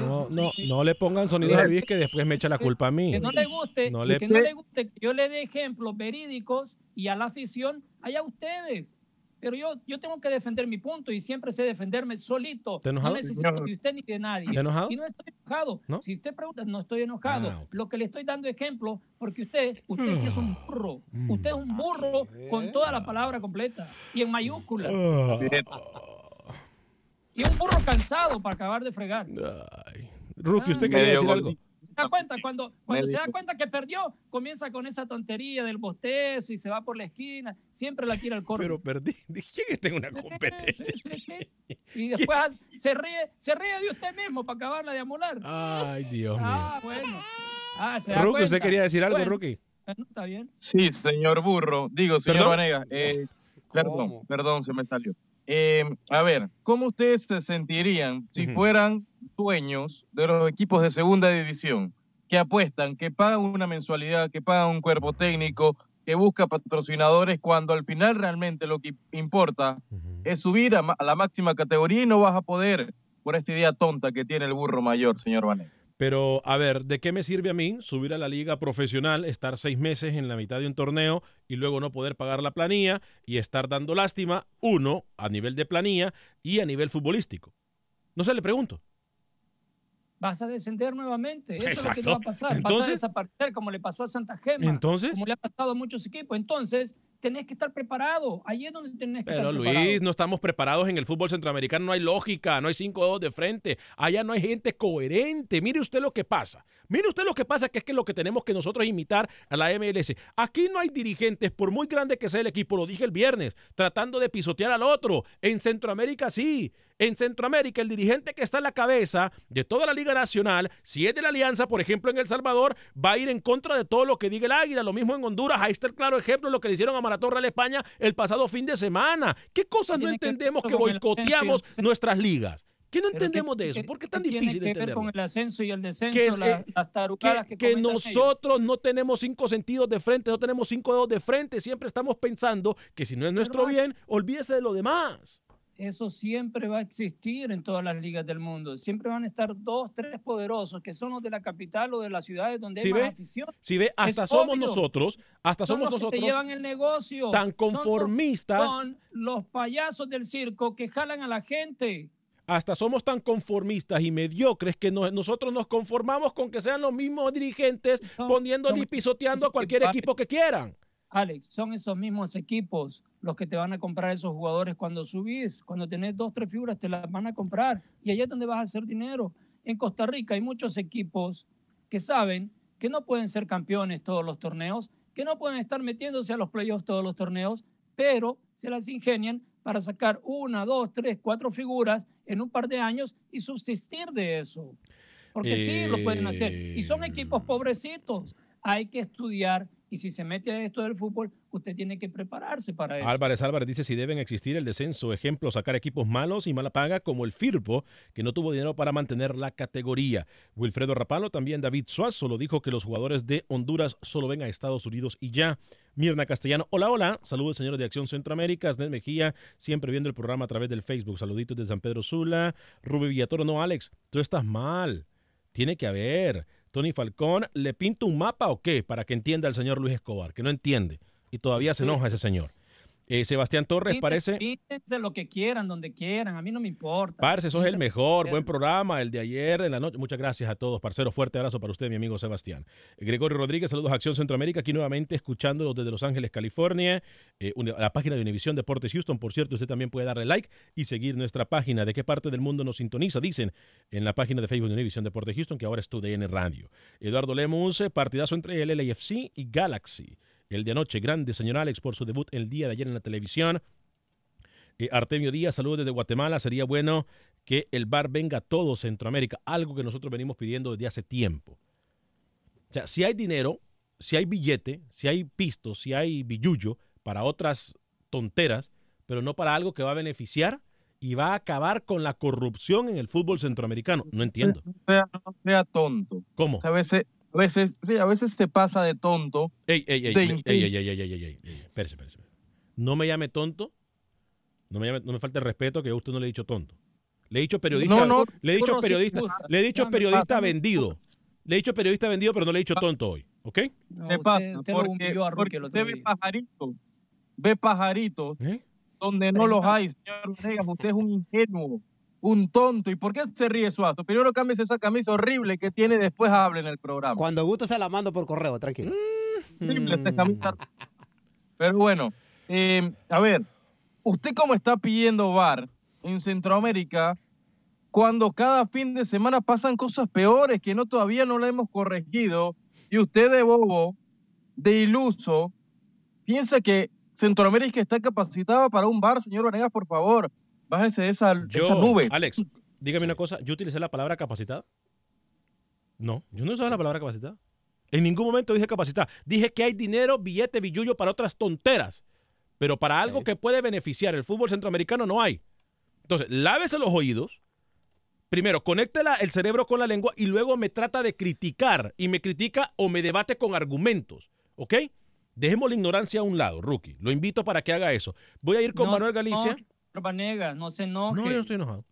No, no, no le pongan sonido a Luis que después me echa la culpa a mí. Que no le guste, No le- que no le guste que yo le dé ejemplos verídicos y a la afición, allá ustedes. Pero yo, yo tengo que defender mi punto y siempre sé defenderme solito. No necesito de usted ni de nadie. Y no estoy enojado. ¿No? Si usted pregunta, no estoy enojado. Ah. Lo que le estoy dando ejemplo, porque usted, usted sí es un burro. Usted es un burro con toda la palabra completa y en mayúsculas. Ah. Y un burro cansado para acabar de fregar. Ay. Rookie, ¿usted Ah. quería decir algo? Gordito. ¿Se da cuenta? Cuando, cuando se da cuenta que perdió, comienza con esa tontería del bostezo y se va por la esquina. Siempre la tira al corto. Pero perdí. ¿Quién está en una sí, competencia? sí, sí. Y después se ríe, se ríe de usted mismo para acabarla de amolar. Ay, Dios mío. Ah, bueno. Ah, se da Rookie, ¿usted quería decir algo, Bueno, está bien. Sí, señor Burro. Digo, señor ¿Perdón? Vanegas. eh, perdón, perdón, se me salió. Eh, a ver, ¿cómo ustedes se sentirían si fueran dueños de los equipos de segunda división que apuestan, que pagan una mensualidad, que pagan un cuerpo técnico, que busca patrocinadores cuando al final realmente lo que importa es subir a, la máxima categoría y no vas a poder por esta idea tonta que tiene el burro mayor, señor Vanegas? Pero, a ver, ¿de qué me sirve a mí subir a la liga profesional, estar seis meses en la mitad de un torneo y luego no poder pagar la planilla y estar dando lástima, uno, a nivel de planilla y a nivel futbolístico? No sé, le pregunto. Vas a descender nuevamente. Eso es lo que te va a pasar. Vas a Entonces- desaparecer como le pasó a Santa Gema. Entonces- Como le ha pasado a muchos equipos. Entonces, tenés que estar preparado. Ahí es donde tenés que Pero estar preparado. Luis, no estamos preparados en el fútbol centroamericano, no hay lógica, no hay cinco dedos de frente, allá no hay gente coherente. Mire usted lo que pasa. Mire usted lo que pasa, que es que lo que tenemos que nosotros imitar a la MLS. Aquí no hay dirigentes, por muy grande que sea el equipo, lo dije el viernes, tratando de pisotear al otro. En Centroamérica sí. En Centroamérica, el dirigente que está en la cabeza de toda la Liga Nacional, si es de la Alianza, por ejemplo, en El Salvador, va a ir en contra de todo lo que diga el Águila. Lo mismo en Honduras. Ahí está el claro ejemplo de lo que le hicieron a Maratón Real España el pasado fin de semana. ¿Qué cosas no que entendemos que boicoteamos nuestras ligas? ¿Qué no entendemos ¿qué- de eso? ¿Por qué es tan difícil que ver entenderlo? con el ascenso y el descenso, Que es, la- eh, las tarugadas que, que, que comentan ellos? nosotros no tenemos cinco sentidos de frente, no tenemos cinco dedos de frente, siempre estamos pensando que si no es nuestro bien, olvídese de lo demás. Eso siempre va a existir en todas las ligas del mundo. Siempre van a estar dos, tres poderosos que son los de la capital o de las ciudades donde ¿Sí hay más ve? afición. Si ve, hasta Es somos obvio. nosotros, hasta Son somos los que te nosotros llevan el negocio. tan conformistas, Son los payasos del circo que jalan a la gente. hasta somos tan conformistas y mediocres que no- nosotros nos conformamos con que sean los mismos dirigentes Son- poniéndole y pisoteando a cualquier equipo que quieran. Alex, son esos mismos equipos los que te van a comprar esos jugadores cuando subís. Cuando tenés dos, tres figuras, te las van a comprar. Y allá es donde vas a hacer dinero. En Costa Rica hay muchos equipos que saben que no pueden ser campeones todos los torneos, que no pueden estar metiéndose a los playoffs todos los torneos, pero se las ingenian para sacar una, dos, tres, cuatro figuras en un par de años y subsistir de eso. Porque sí, lo pueden hacer. Y son equipos pobrecitos. Hay que estudiar y si se mete a esto del fútbol, usted tiene que prepararse para eso. Álvarez Álvarez dice si deben existir el descenso, ejemplo, sacar equipos malos y mala paga como el Firpo, que no tuvo dinero para mantener la categoría. Wilfredo Rapalo, también David Suazo, lo dijo que los jugadores de Honduras solo ven a Estados Unidos y ya. Mirna Castellano, hola, hola, saludos señores de Acción Centroamérica, Asnet Mejía, siempre viendo el programa a través del Facebook, saluditos de San Pedro Sula, Rubí Villatoro, no Alex, tú estás mal, tiene que haber. Tony Falcón, ¿le pinto un mapa o qué? Para que entienda el señor Luis Escobar, que no entiende. Y todavía se enoja ese señor. Eh, Sebastián Torres parece... píntense lo que quieran, donde quieran, a mí no me importa. Parce, sos el Píntense mejor, buen programa, el de ayer en la noche. Muchas gracias a todos, parcero. Fuerte abrazo para usted, mi amigo Sebastián. Gregorio Rodríguez, saludos a Acción Centroamérica, aquí nuevamente escuchándolos desde Los Ángeles, California. Eh, una- la página de Univisión Deportes Houston, por cierto, usted también puede darle like y seguir nuestra página. ¿De qué parte del mundo nos sintoniza? Dicen en la página de Facebook de Univisión Deportes Houston, que ahora es tu DN Radio. Eduardo Lemus, eh, partidazo entre el LAFC y Galaxy. El de anoche, grande, señor Alex, por su debut el día de ayer en la televisión. Eh, Artemio Díaz, saludos desde Guatemala. Sería bueno que el bar venga a todo Centroamérica, algo que nosotros venimos pidiendo desde hace tiempo. O sea, si hay dinero, si hay billete, si hay pisto, si hay billullo para otras tonteras, pero no para algo que va a beneficiar y va a acabar con la corrupción en el fútbol centroamericano. No entiendo. No sea, no sea tonto. ¿Cómo? A veces, veces, sí, a veces se pasa de tonto. Ey, ey, ey, de ey, ey, ey, ey, ey, ey, ey, ey, ey, espérese, espérese. No me llame tonto. No me, llame- no me falte el respeto que a usted no le he dicho tonto. Le he dicho periodista. No, no, le he dicho periodista. Le he dicho periodista vendido. Le he dicho periodista vendido, pero no le he dicho tonto hoy. ¿Ok? No, ¿Qué usted- pasa? usted porque usted ve día. pajaritos, ve pajaritos ¿Eh? donde no los hay, señor Venegas. Usted es un ingenuo, un tonto. ¿Y por qué se ríe Suazo? Primero cámbiese esa camisa horrible que tiene, después hable en el programa. Cuando guste se la mando por correo, tranquilo. Camisa. Pero bueno, eh, a ver, usted cómo está pidiendo VAR en Centroamérica cuando cada fin de semana pasan cosas peores que no todavía no la hemos corregido y usted de bobo, de iluso, piensa que Centroamérica está capacitada para un VAR, señor Vanegas, por favor, bájese de esa, Yo, esa nube. Alex, dígame una cosa. ¿Yo utilicé la palabra capacitada? No, yo no usaba la palabra capacitada. En ningún momento dije capacitada. Dije que hay dinero, billete, billullo para otras tonteras. Pero para algo que puede beneficiar el fútbol centroamericano no hay. Entonces, lávese los oídos. Primero, conecte la- el cerebro con la lengua y luego me trata de criticar. Y me critica o me debate con argumentos. ¿Ok? Dejemos la ignorancia a un lado, rookie. Lo invito para que haga eso. Voy a ir con No Manuel Galicia. Vanegas, no se enoje. No, yo no estoy enojado.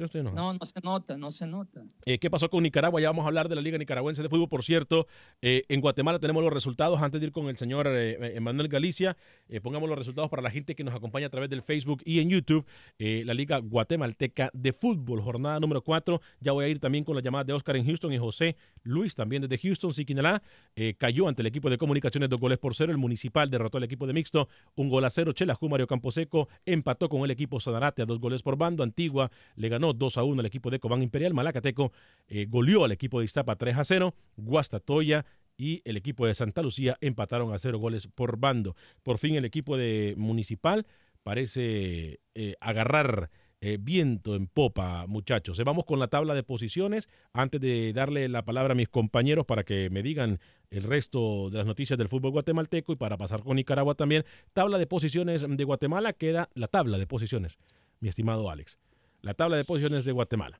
Yo estoy enojado. No, no se nota, no se nota. Eh, ¿Qué pasó con Nicaragua? Ya vamos a hablar de la Liga Nicaragüense de Fútbol. Por cierto, eh, en Guatemala tenemos los resultados. Antes de ir con el señor eh, Emanuel Galicia, eh, pongamos los resultados para la gente que nos acompaña a través del Facebook y en YouTube. Eh, la Liga Guatemalteca de Fútbol, jornada número 4. Ya voy a ir también con la llamada de Oscar en Houston y José Luis también desde Houston. Siquinalá eh, cayó ante el equipo de comunicaciones dos goles por cero. El Municipal derrotó al equipo de Mixto un gol a cero. Chelajú Mario Camposeco empató con el equipo Sanarate a dos goles por bando. Antigua le ganó 2 a 1 al equipo de Cobán Imperial. Malacateco eh, goleó al equipo de Iztapa 3 a 0. Guastatoya y el equipo de Santa Lucía empataron a cero goles por bando. Por fin el equipo de Municipal parece eh, agarrar eh, viento en popa, muchachos. Vamos con la tabla de posiciones. Antes de darle la palabra a mis compañeros para que me digan el resto de las noticias del fútbol guatemalteco y para pasar con Nicaragua también. Tabla de posiciones de Guatemala queda la tabla de posiciones, mi estimado Alex. La tabla de posiciones de Guatemala.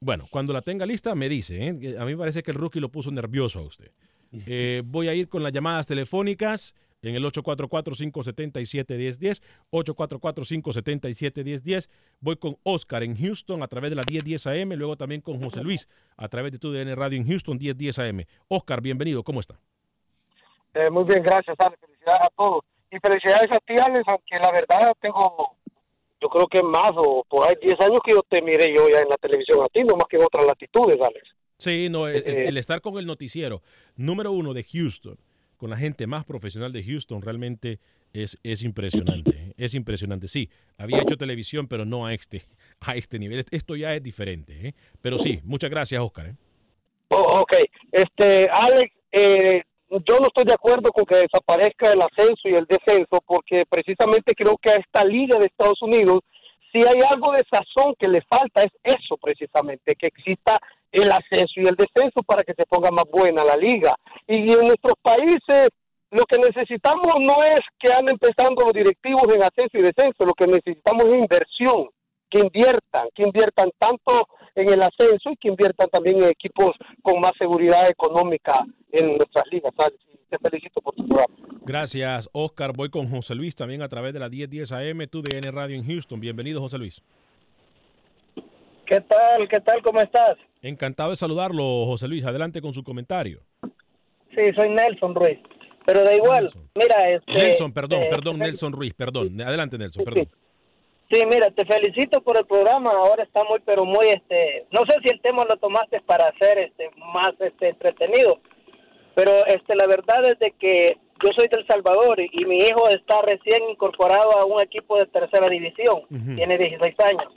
Bueno, cuando la tenga lista me dice. ¿eh? A mí me parece que el rookie lo puso nervioso a usted. Eh, voy a ir con las llamadas telefónicas en el 844-577-1010, 844-577-1010. Voy con Oscar en Houston a través de la 1010 AM, luego también con José Luis a través de tu DN Radio en Houston 1010 AM. Oscar, bienvenido, ¿cómo está? Eh, muy bien, gracias, Alex. Felicidades a todos. Y felicidades a ti, Alex, aunque la verdad tengo, yo creo que más o por ahí 10 años que yo te miré yo ya en la televisión a ti, no más que en otras latitudes, Alex. Sí, no, el, Eh. el estar con el noticiero número uno de Houston, con la gente más profesional de Houston, realmente es, es impresionante. Es impresionante. Sí, había hecho televisión, pero no a este, a este nivel. Esto ya es diferente. ¿eh? Pero sí, muchas gracias, Oscar. ¿eh? Oh, ok, este, Alex, eh, yo no estoy de acuerdo con que desaparezca el ascenso y el descenso, porque precisamente creo que a esta liga de Estados Unidos, si hay algo de sazón que le falta, es eso precisamente, que exista el ascenso y el descenso para que se ponga más buena la liga. Y en nuestros países, lo que necesitamos no es que anden empezando los directivos en ascenso y descenso, lo que necesitamos es inversión, que inviertan, que inviertan tanto en el ascenso y que inviertan también en equipos con más seguridad económica en nuestras ligas. Te felicito por tu programa. Gracias, Oscar. Voy con José Luis también a través de la 1010 AM, tu DN Radio en Houston. Bienvenido, José Luis. ¿Qué tal? ¿Qué tal? ¿Cómo estás? Encantado de saludarlo, José Luis. Adelante con su comentario. Sí, soy Nelson Ruiz. Pero da igual, mira, este... Nelson, perdón, eh, perdón, Nelson Ruiz, perdón. Adelante, Nelson, perdón. Sí, mira, te felicito por el programa. Ahora está muy, pero muy, este... No sé si el tema lo tomaste para hacer este más este entretenido, pero este la verdad es de que yo soy del Salvador y, y mi hijo está recién incorporado a un equipo de tercera división. Tiene 16 años.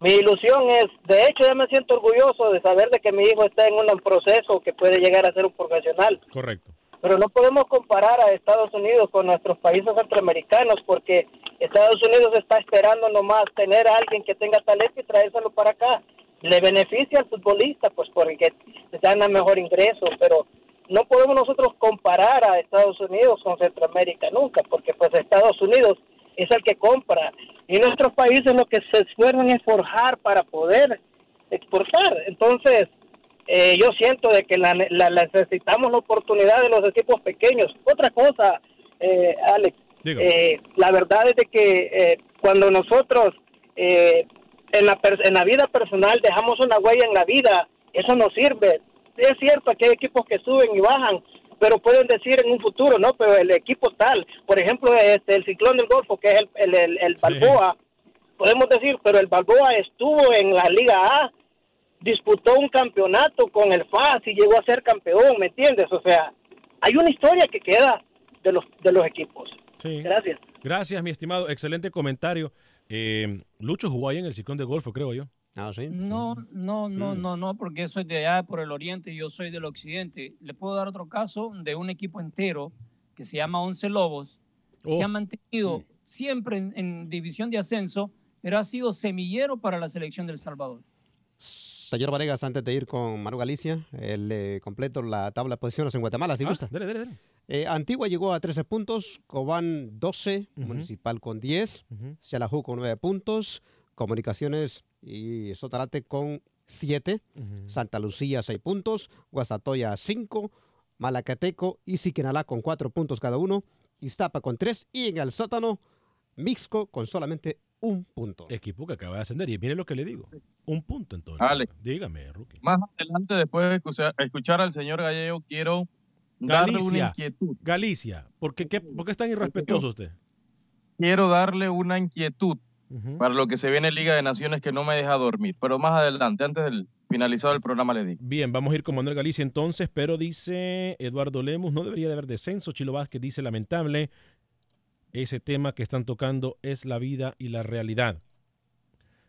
Mi ilusión es, de hecho, ya me siento orgulloso de saber de que mi hijo está en un proceso que puede llegar a ser un profesional. Correcto. Pero no podemos comparar a Estados Unidos con nuestros países centroamericanos porque Estados Unidos está esperando nomás tener a alguien que tenga talento y traérselo para acá. Le beneficia al futbolista pues porque dan mejor ingreso, pero no podemos nosotros comparar a Estados Unidos con Centroamérica nunca porque pues Estados Unidos es el que compra y nuestros países lo que se esfuerzan es forjar para poder exportar. Entonces, eh, yo siento de que la- la necesitamos la oportunidad de los equipos pequeños. Otra cosa, eh, Alex, eh, la verdad es de que eh, cuando nosotros eh, en, la per- en la vida personal dejamos una huella en la vida, eso nos sirve. Es cierto que hay equipos que suben y bajan, pero pueden decir en un futuro, ¿no? Pero el equipo tal, por ejemplo, este, el Ciclón del Golfo, que es el, el, el- el Balboa, podemos decir, pero el Balboa estuvo en la Liga A, disputó un campeonato con el FAS y llegó a ser campeón, ¿me entiendes? O sea, hay una historia que queda de los, de los equipos. Sí. Gracias. Gracias, mi estimado. Excelente comentario. Eh, Lucho jugó ahí en el Ciclón de Golfo, creo yo. Ah, sí. No, no, no, Mm. no, no, porque soy de allá por el oriente y yo soy del occidente. Le puedo dar otro caso de un equipo entero que se llama Once Lobos. Oh. Se ha mantenido siempre en, en división de ascenso, pero ha sido semillero para la selección del Salvador. Señor Varegas, antes de ir con Manu Galicia, eh, le completo la tabla de posiciones en Guatemala, si Ah, gusta. dale, dale, dale. Eh, Antigua llegó a 13 puntos, Cobán 12, Municipal con 10, Xelajú con 9 puntos, Comunicaciones y Sotarate con 7, Santa Lucía 6 puntos, Guasatoya 5, Malacateco y Siquinalá con 4 puntos cada uno, Iztapa con 3 y en el sótano Mixco con solamente un punto. Equipo que acaba de ascender. Y mire lo que le digo. Un punto entonces. Dígame, Rookie. Más adelante, después de escuchar, escuchar al señor Gallego, quiero darle una Galicia. inquietud. Galicia. ¿Por qué, qué- por qué es tan irrespetuoso usted? Quiero darle una inquietud Ujú. para lo que se viene en Liga de Naciones que no me deja dormir. Pero más adelante, antes del finalizado el programa, le digo. Bien, vamos a ir con Manuel Galicia entonces, pero dice Eduardo Lemus, no debería de haber descenso. Chilo Vázquez dice, lamentable, ese tema que están tocando es la vida y la realidad.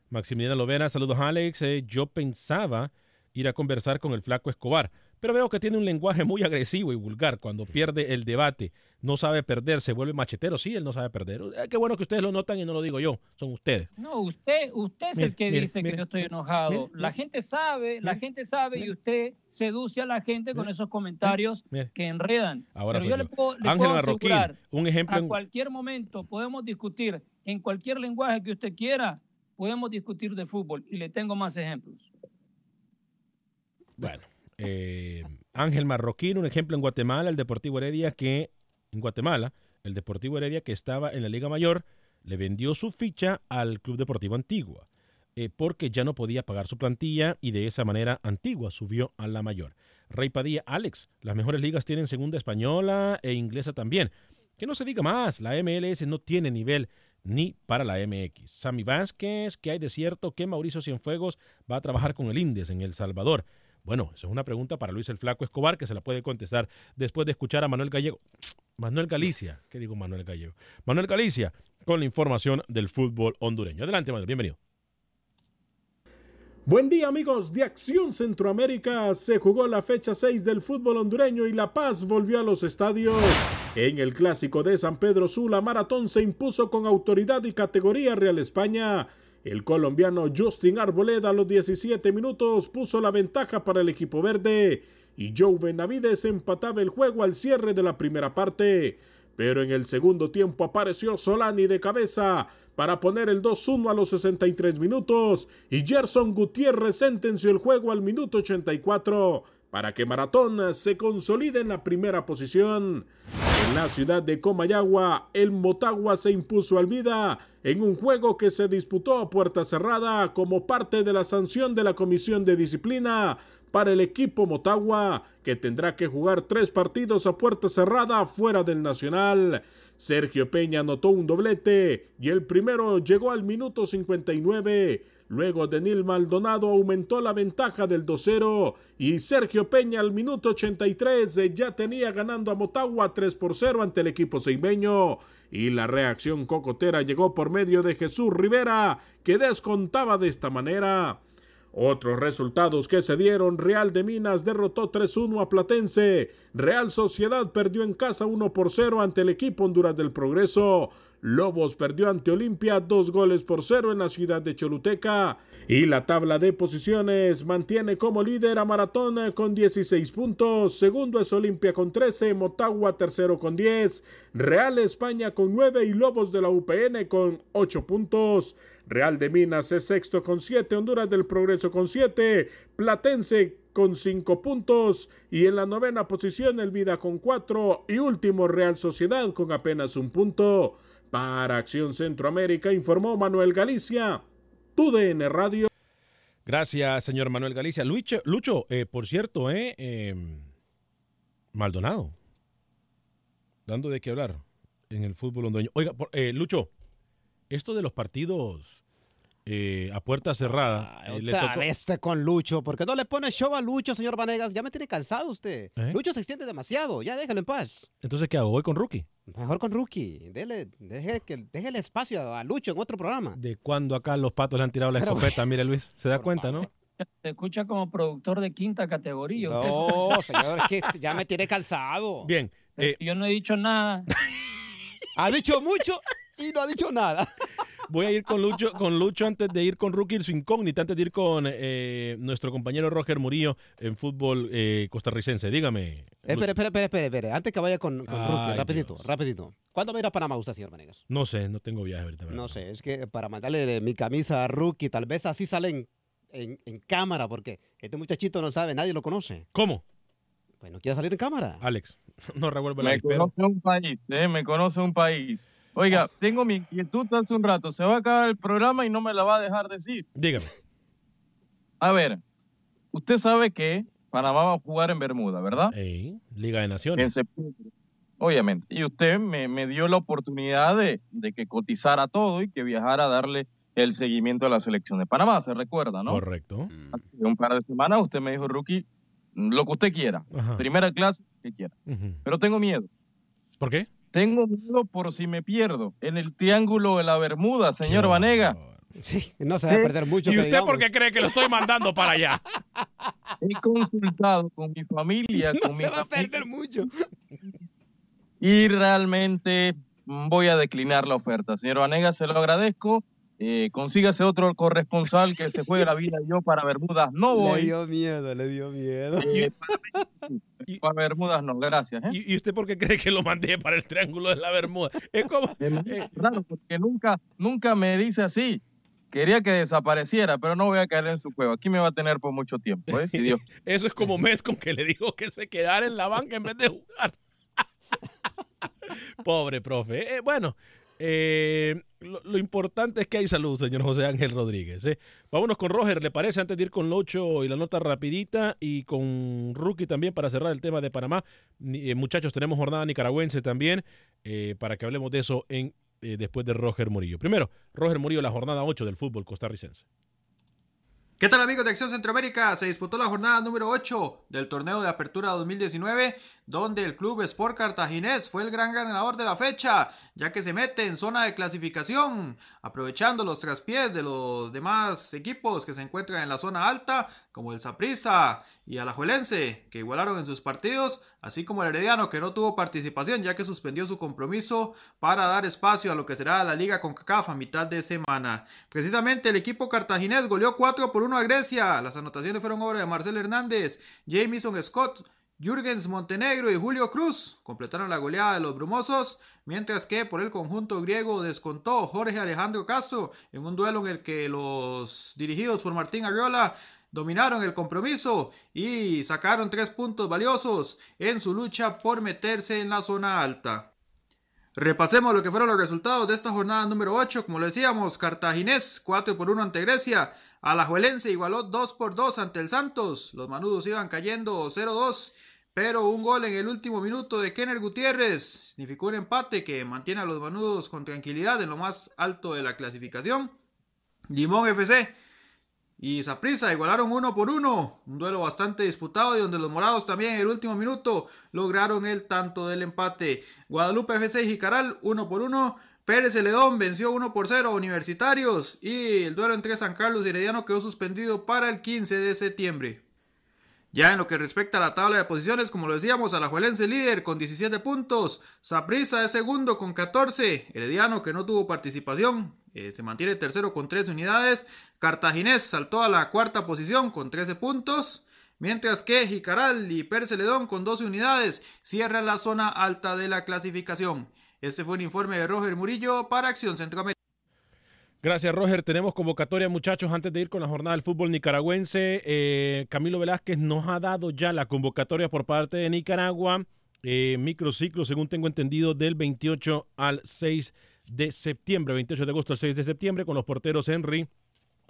Maximiliano Lovera, saludos Alex. Eh, yo pensaba ir a conversar con el flaco Escobar, pero veo que tiene un lenguaje muy agresivo y vulgar cuando pierde el debate. No sabe perder, se vuelve machetero. Sí, él no sabe perder. Eh, qué bueno que ustedes lo notan y no lo digo yo, son ustedes. No, usted, usted es Mire, el que mire, dice mire, que yo estoy enojado. la gente sabe, la gente sabe y usted seduce a la gente con esos comentarios que enredan. Ahora Pero yo, yo. le puedo, le Ángel puedo Marroquín, asegurar, un ejemplo a en- cualquier momento podemos discutir en cualquier lenguaje que usted quiera, podemos discutir de fútbol y le tengo más ejemplos. Bueno, eh, Ángel Marroquín, un ejemplo en Guatemala, el Deportivo Heredia que, en Guatemala, el Deportivo Heredia que estaba en la Liga Mayor, le vendió su ficha al Club Deportivo Antigua, eh, porque ya no podía pagar su plantilla y de esa manera Antigua subió a la mayor. Rey Padilla, Alex, las mejores ligas tienen segunda española e inglesa también. Que no se diga más, la MLS no tiene nivel ni para la MX. Sammy Vázquez, que hay de cierto que Mauricio Cienfuegos va a trabajar con el Indies en El Salvador? Bueno, esa es una pregunta para Luis el Flaco Escobar que se la puede contestar después de escuchar a Manuel Gallego. Manuel Galicia, ¿qué digo Manuel Gallego? Manuel Galicia con la información del fútbol hondureño. Adelante, Manuel, bienvenido. Buen día amigos de Acción Centroamérica. Se jugó la fecha 6 del fútbol hondureño y La Paz volvió a los estadios. En el clásico de San Pedro Sula, Maratón se impuso con autoridad y categoría Real España. El colombiano Justin Arboleda a los 17 minutos puso la ventaja para el equipo verde y Joe Benavides empataba el juego al cierre de la primera parte. Pero en el segundo tiempo apareció Solani de cabeza para poner el 2-1 a los 63 minutos y Gerson Gutiérrez sentenció el juego al minuto 84 para que Maratón se consolide en la primera posición. En la ciudad de Comayagua, el Motagua se impuso al Vida en un juego que se disputó a puerta cerrada como parte de la sanción de la Comisión de Disciplina para el equipo Motagua, que tendrá que jugar tres partidos a puerta cerrada fuera del Nacional. Sergio Peña anotó un doblete y el primero llegó al minuto 59. Luego Denil Maldonado aumentó la ventaja del 2-0 y Sergio Peña al minuto 83 ya tenía ganando a Motagua 3 por 0 ante el equipo seimeño. Y la reacción cocotera llegó por medio de Jesús Rivera, que descontaba de esta manera. Otros resultados que se dieron, Real de Minas derrotó 3-1 a Platense, Real Sociedad perdió en casa 1 por 0 ante el equipo Honduras del Progreso, Lobos perdió ante Olimpia 2 goles por 0 en la ciudad de Choluteca y la tabla de posiciones mantiene como líder a Maratón con 16 puntos, segundo es Olimpia con 13, Motagua tercero con 10, Real España con 9 y Lobos de la UPN con 8 puntos. Real de Minas es sexto con 7, Honduras del Progreso con 7, Platense con 5 puntos y en la novena posición el Vida con 4 y último Real Sociedad con apenas un punto. Para Acción Centroamérica informó Manuel Galicia, TUDN Radio. Gracias, señor Manuel Galicia. Lucho, Lucho eh, por cierto, eh, eh, Maldonado, dando de qué hablar en el fútbol hondureño. Oiga, por- eh, Lucho, esto de los partidos eh, a puerta cerrada. eh, le Otra vez usted con Lucho. ¿Por qué no le pone show a Lucho, señor Vanegas? Ya me tiene cansado usted. ¿Eh? Lucho se extiende demasiado. Ya déjalo en paz. Entonces, ¿qué hago? ¿Voy con Rookie? Mejor con Rookie. Dele, deje, que, deje el espacio a Lucho en otro programa. ¿De cuándo acá los patos le han tirado la Pero- escopeta? Mire, Luis, se da cuenta, ¿no? Se escucha como productor de quinta categoría. No, señor, es que ya me tiene cansado. Bien. eh, Yo no he dicho nada. Ha dicho mucho y no ha dicho nada. Voy a ir con Lucho, con Lucho antes de ir con Rookie su incógnita, antes de ir con eh, nuestro compañero Roger Murillo en fútbol eh, costarricense. Dígame. Espere, espere, espere, espere, espere. Antes que vaya con, con Ay, Rookie, rapidito, Dios. rapidito. ¿Cuándo va a ir a Panamá usted, señor Vanegas? No sé, no tengo viaje ahorita. No sé, es que para mandarle mi camisa a Rookie, tal vez así salen en, en cámara, porque este muchachito no sabe, nadie lo conoce. ¿Cómo? Pues no quiere salir en cámara. Alex, no revuelve la Me conoce un país, eh, me conoce un país. Oiga, tengo mi inquietud hace un rato. Se va a acabar el programa y no me la va a dejar decir. Dígame. A ver, usted sabe que Panamá va a jugar en Bermuda, ¿verdad? Ey, Liga de Naciones. En septiembre. Obviamente. Y usted me, me dio la oportunidad de, de, que cotizara todo y que viajara a darle el seguimiento a la selección de Panamá, se recuerda, ¿no? Correcto. Hace un par de semanas usted me dijo, Rookie, lo que usted quiera. Ajá. Primera clase, que quiera. Pero tengo miedo. ¿Por qué? Tengo miedo por si me pierdo en el triángulo de la Bermuda, señor Vanega. Sí, no se va a perder mucho. ¿Y que usted digamos. por qué cree que lo estoy mandando para allá? He consultado con mi familia, No con se va a perder mucho. y realmente voy a declinar la oferta. Señor Vanega, se lo agradezco. Eh, consígase otro corresponsal que se juegue la vida yo para Bermudas. No Le voy. dio miedo, le dio miedo. Eh, para Bermudas no, gracias. ¿eh? ¿Y, y usted por qué cree que lo mandé para el Triángulo de la Bermuda? Es como... Es raro porque nunca, nunca me dice así. Quería que desapareciera, pero no voy a caer en su juego. Aquí me va a tener por mucho tiempo, ¿eh? Si Dios. Eso es como Metcon que le dijo que se quedara en la banca en vez de jugar. Pobre profe. Eh, bueno, eh, lo, importante es que hay salud, señor José Ángel Rodríguez. eh. Vámonos con Roger, ¿le parece? Antes de ir con Locho y la nota rapidita y con Rookie también para cerrar el tema de Panamá. Eh, muchachos, tenemos jornada nicaragüense también para que hablemos de eso en, después de Roger Murillo. Primero, Roger Murillo, la jornada 8 del fútbol costarricense. ¿Qué tal amigos de Acción Centroamérica? Se disputó la jornada número 8 del torneo de apertura 2019, donde el club Sport Cartaginés fue el gran ganador de la fecha, ya que se mete en zona de clasificación, aprovechando los traspiés de los demás equipos que se encuentran en la zona alta, como el Saprissa y Alajuelense, que igualaron en sus partidos, así como el Herediano, que no tuvo participación, ya que suspendió su compromiso para dar espacio a lo que será la Liga CONCACAF a mitad de semana. Precisamente el equipo cartaginés goleó 4 por 1 a Grecia. Las anotaciones fueron obra de Marcel Hernández, Jamison Scott, Jürgens Montenegro y Julio Cruz completaron la goleada de los brumosos, mientras que por el conjunto griego descontó Jorge Alejandro Castro en un duelo en el que los dirigidos por Martín Arriola dominaron el compromiso y sacaron tres puntos valiosos en su lucha por meterse en la zona alta. Repasemos lo que fueron los resultados de esta jornada número 8. Como lo decíamos, Cartaginés 4 por 1 ante Grecia. Alajuelense igualó 2 por 2 ante el Santos. Los manudos iban cayendo 0-2. Pero un gol en el último minuto de Kenner Gutiérrez significó un empate que mantiene a los manudos con tranquilidad en lo más alto de la clasificación. Limón FC y Saprissa igualaron uno por uno. Un duelo bastante disputado y donde los morados también en el último minuto lograron el tanto del empate. Guadalupe FC y Jicaral uno por uno. Pérez Celedón venció 1 por 0 a Universitarios y el duelo entre San Carlos y Herediano quedó suspendido para el 15 de septiembre. Ya en lo que respecta a la tabla de posiciones, como lo decíamos, Alajuelense líder con 17 puntos, Saprissa es segundo con 14, Herediano que no tuvo participación eh, se mantiene tercero con 13 unidades, Cartaginés saltó a la cuarta posición con 13 puntos, mientras que Jicaral y Pérez Celedón con 12 unidades cierran la zona alta de la clasificación. Este fue un informe de Roger Murillo para Acción Centroamérica. Gracias, Roger. Tenemos convocatoria, muchachos, antes de ir con la jornada del fútbol nicaragüense. Eh, Camilo Velázquez nos ha dado ya la convocatoria por parte de Nicaragua. Eh, microciclo, según tengo entendido, del 28 al 6 de septiembre, 28 de agosto al 6 de septiembre, con los porteros Henry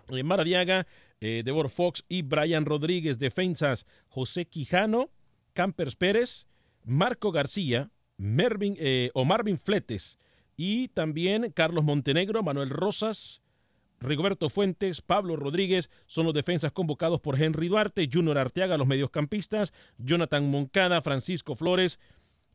eh, Maradiaga, eh, Devor Fox y Brian Rodríguez. Defensas José Quijano, Campers Pérez, Marco García, Mervin, eh, o Marvin Fletes y también Carlos Montenegro, Manuel Rosas, Rigoberto Fuentes, Pablo Rodríguez son los defensas convocados por Henry Duarte, Junior Arteaga, los mediocampistas, Jonathan Moncada, Francisco Flores,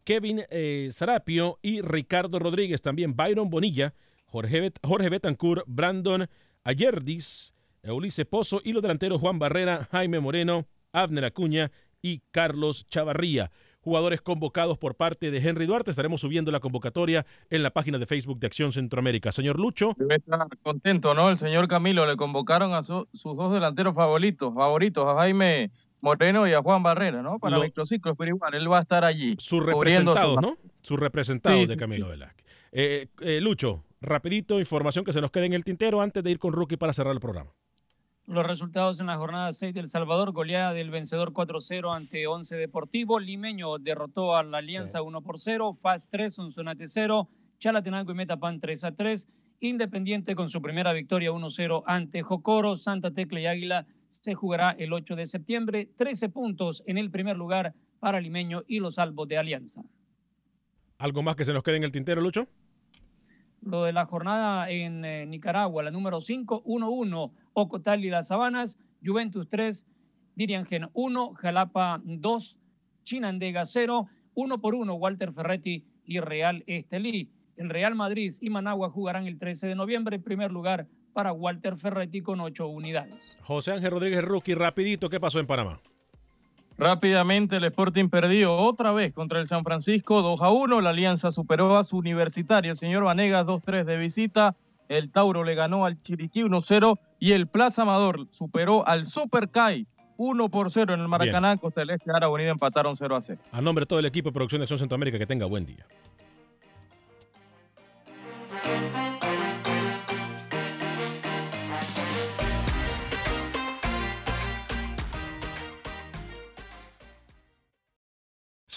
Kevin eh, Sarapio y Ricardo Rodríguez, también Byron Bonilla, Jorge, Bet Jorge Betancourt, Brandon Ayerdis, Ulises Pozo y los delanteros Juan Barrera, Jaime Moreno, Abner Acuña y Carlos Chavarría. Jugadores convocados por parte de Henry Duarte. Estaremos subiendo la convocatoria en la página de Facebook de Acción Centroamérica. Señor Lucho. Debe estar contento, ¿no? El señor Camilo le convocaron a su- sus dos delanteros favoritos, favoritos, a Jaime Moreno y a Juan Barrera, ¿no? Para Lo- microciclos, pero igual, él va a estar allí. Sus representados, su- ¿no? Sus representados Sí, de Camilo sí. Velázquez. Eh, eh, Lucho, rapidito, información que se nos quede en el tintero antes de ir con Rookie para cerrar el programa. Los resultados en la jornada 6 del Salvador, goleada del vencedor 4-0 ante 11 Deportivo, Limeño derrotó a la Alianza 1 por 0, FAS 3, Sonsonate 0, Chalatenango y Metapan 3 a 3. Independiente con su primera victoria 1-0 ante Jocoro, Santa Tecla y Águila se jugará el 8 de septiembre. 13 puntos en el primer lugar para Limeño y los Albos de Alianza. ¿Algo más que se nos quede en el tintero, Lucho? Lo de la jornada en eh, Nicaragua, la número 5, 1-1, Ocotal y las Sabanas, Juventus 3, Diriangen 1, Jalapa 2, Chinandega 0, 1 por 1, Walter Ferretti y Real Estelí. El Real Madrid y Managua jugarán el 13 de noviembre, en primer lugar para Walter Ferretti con 8 unidades. José Ángel Rodríguez Rookie, rapidito, ¿qué pasó en Panamá? Rápidamente el Sporting perdió otra vez contra el San Francisco 2 a 1. La Alianza superó a su universitario, el señor Vanegas 2-3 de visita. El Tauro le ganó al Chiriquí 1-0 y el Plaza Amador superó al Super Kai 1 por 0 en el Maracaná. Costa del Este, Ara Bonita empataron 0 a 0. A nombre de todo el equipo de producción de Acción Centroamérica, que tenga buen día.